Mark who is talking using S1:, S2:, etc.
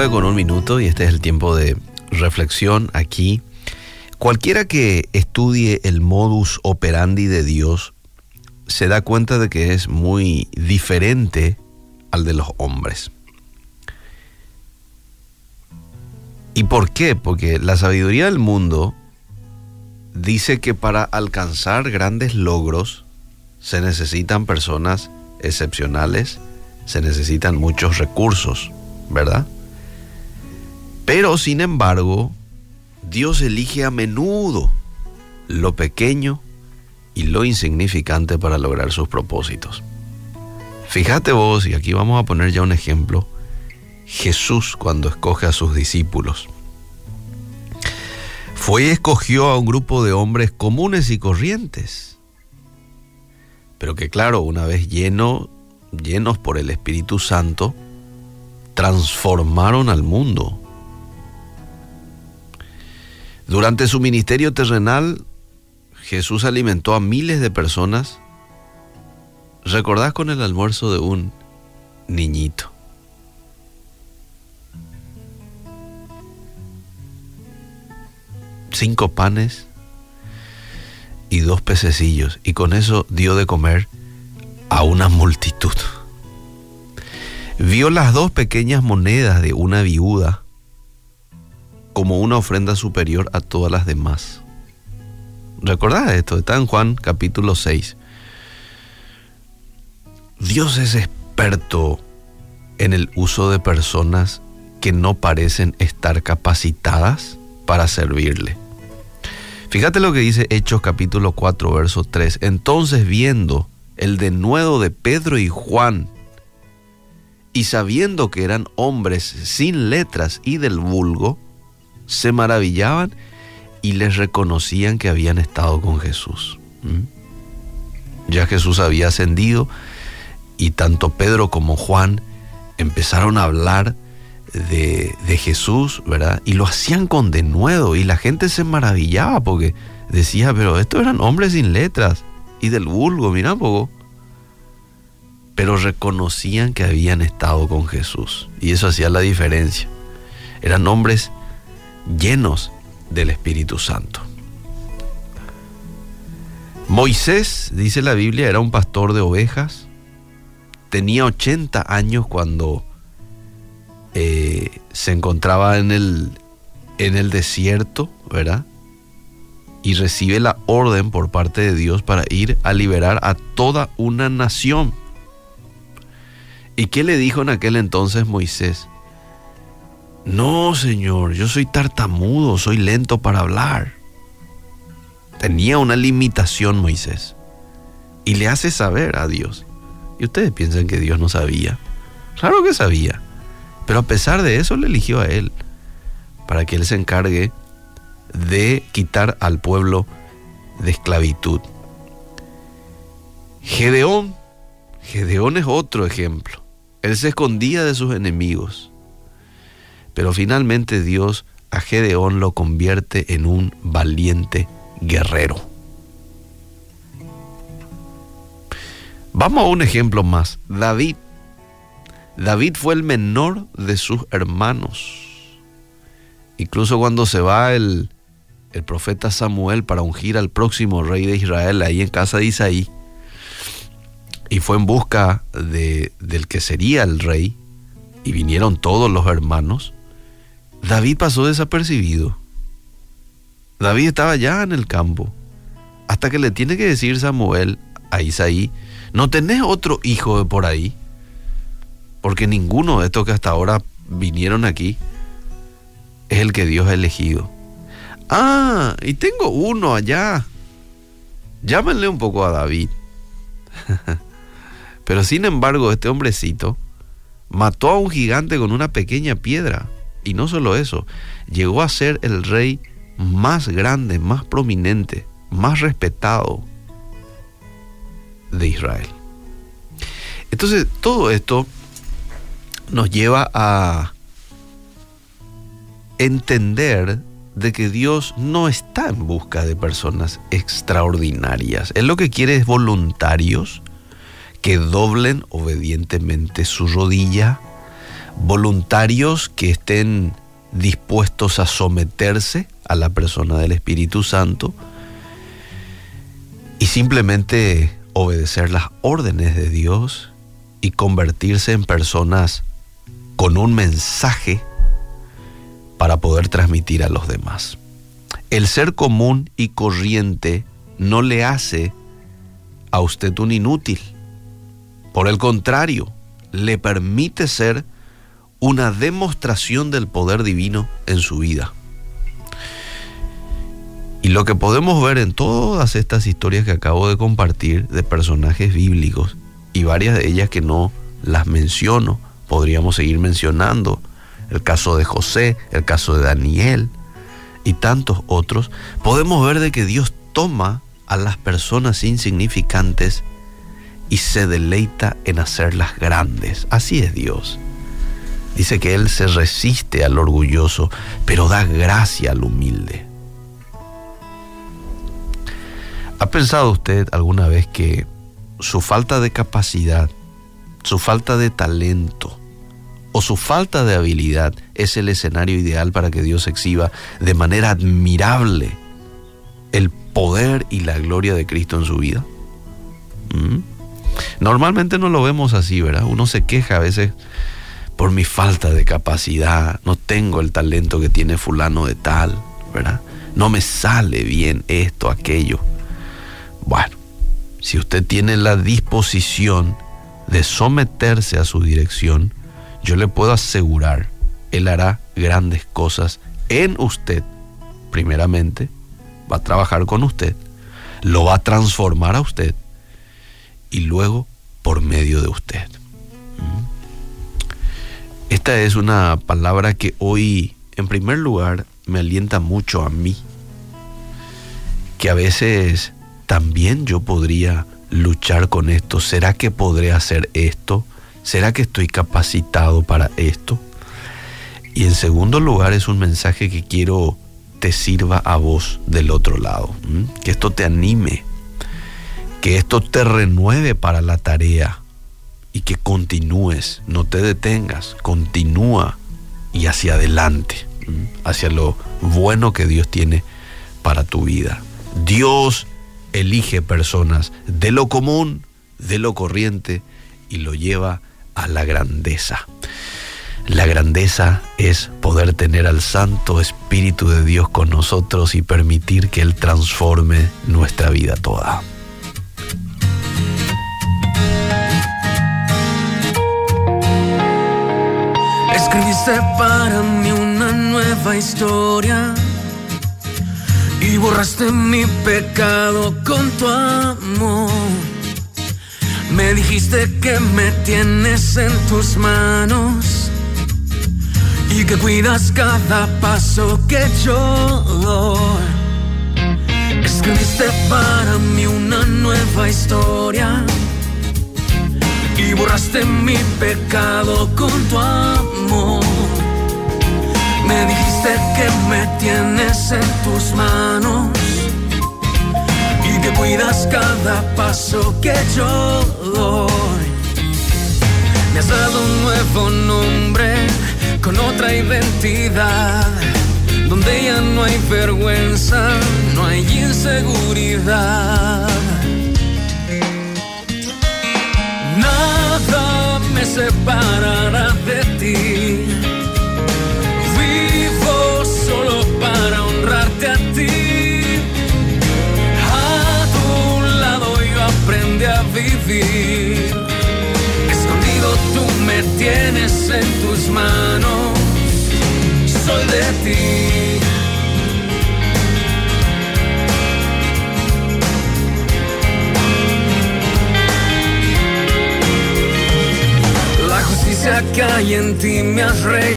S1: 9 con un minuto y este es el tiempo de reflexión aquí. Cualquiera que estudie el modus operandi de Dios se da cuenta de que es muy diferente al de los hombres. ¿Y por qué? Porque la sabiduría del mundo dice que para alcanzar grandes logros se necesitan personas excepcionales, se necesitan muchos recursos, ¿verdad? Pero sin embargo, Dios elige a menudo lo pequeño y lo insignificante para lograr sus propósitos. Fíjate vos, y aquí vamos a poner ya un ejemplo, Jesús cuando escoge a sus discípulos. Fue y escogió a un grupo de hombres comunes y corrientes, pero que claro, una vez lleno, llenos por el Espíritu Santo, transformaron al mundo. Durante su ministerio terrenal, Jesús alimentó a miles de personas. ¿Recordás con el almuerzo de un niñito? Cinco panes y dos pececillos. Y con eso dio de comer a una multitud. Vio las dos pequeñas monedas de una viuda como una ofrenda superior a todas las demás. ¿Recordás esto? Está en Juan capítulo 6. Dios es experto en el uso de personas que no parecen estar capacitadas para servirle. Fíjate lo que dice Hechos capítulo 4, verso 3. Entonces viendo el denuedo de Pedro y Juan, y sabiendo que eran hombres sin letras y del vulgo, se maravillaban y les reconocían que habían estado con Jesús. Ya Jesús había ascendido y tanto Pedro como Juan empezaron a hablar de, de, Jesús, ¿verdad? Y lo hacían con denuedo y la gente se maravillaba porque decía, pero estos eran hombres sin letras y del vulgo, mira poco. Pero reconocían que habían estado con Jesús y eso hacía la diferencia. Eran hombres llenos del Espíritu Santo. Moisés, dice la Biblia, era un pastor de ovejas. Tenía 80 años cuando eh, se encontraba en el, en el desierto, ¿verdad? Y recibe la orden por parte de Dios para ir a liberar a toda una nación. ¿Y qué le dijo en aquel entonces Moisés? No, Señor, yo soy tartamudo, soy lento para hablar. Tenía una limitación Moisés. Y le hace saber a Dios. Y ustedes piensan que Dios no sabía. Claro que sabía. Pero a pesar de eso le eligió a él. Para que él se encargue de quitar al pueblo de esclavitud. Gedeón. Gedeón es otro ejemplo. Él se escondía de sus enemigos pero finalmente Dios a Gedeón lo convierte en un valiente guerrero. Vamos a un ejemplo más. David. David fue el menor de sus hermanos. Incluso cuando se va el, el profeta Samuel para ungir al próximo rey de Israel ahí en casa de Isaí, y fue en busca de, del que sería el rey, y vinieron todos los hermanos, David pasó desapercibido. David estaba ya en el campo. Hasta que le tiene que decir Samuel a Isaí, no tenés otro hijo por ahí. Porque ninguno de estos que hasta ahora vinieron aquí es el que Dios ha elegido. Ah, y tengo uno allá. Llámenle un poco a David. Pero sin embargo, este hombrecito mató a un gigante con una pequeña piedra. Y no solo eso, llegó a ser el rey más grande, más prominente, más respetado de Israel. Entonces, todo esto nos lleva a entender de que Dios no está en busca de personas extraordinarias. Él lo que quiere es voluntarios que doblen obedientemente su rodilla voluntarios que estén dispuestos a someterse a la persona del Espíritu Santo y simplemente obedecer las órdenes de Dios y convertirse en personas con un mensaje para poder transmitir a los demás. El ser común y corriente no le hace a usted un inútil. Por el contrario, le permite ser una demostración del poder divino en su vida. Y lo que podemos ver en todas estas historias que acabo de compartir de personajes bíblicos, y varias de ellas que no las menciono, podríamos seguir mencionando, el caso de José, el caso de Daniel y tantos otros, podemos ver de que Dios toma a las personas insignificantes y se deleita en hacerlas grandes. Así es Dios. Dice que Él se resiste al orgulloso, pero da gracia al humilde. ¿Ha pensado usted alguna vez que su falta de capacidad, su falta de talento o su falta de habilidad es el escenario ideal para que Dios exhiba de manera admirable el poder y la gloria de Cristo en su vida? ¿Mm? Normalmente no lo vemos así, ¿verdad? Uno se queja a veces por mi falta de capacidad, no tengo el talento que tiene fulano de tal, ¿verdad? No me sale bien esto, aquello. Bueno, si usted tiene la disposición de someterse a su dirección, yo le puedo asegurar, Él hará grandes cosas en usted, primeramente, va a trabajar con usted, lo va a transformar a usted y luego por medio de usted. Esta es una palabra que hoy, en primer lugar, me alienta mucho a mí, que a veces también yo podría luchar con esto. ¿Será que podré hacer esto? ¿Será que estoy capacitado para esto? Y en segundo lugar es un mensaje que quiero te sirva a vos del otro lado, que esto te anime, que esto te renueve para la tarea y que continúes, no te detengas, continúa y hacia adelante, hacia lo bueno que Dios tiene para tu vida. Dios elige personas de lo común, de lo corriente y lo lleva a la grandeza. La grandeza es poder tener al Santo Espíritu de Dios con nosotros y permitir que Él transforme nuestra vida toda.
S2: Escribiste para mí una nueva historia y borraste mi pecado con tu amor. Me dijiste que me tienes en tus manos y que cuidas cada paso que yo doy. Escribiste para mí una nueva historia y borraste mi pecado con tu amor. Me dijiste que me tienes en tus manos y que cuidas cada paso que yo doy. Me has dado un nuevo nombre con otra identidad, donde ya no hay vergüenza, no hay inseguridad. Escondido tú me tienes en tus manos. Soy de ti. La justicia que hay en ti me has.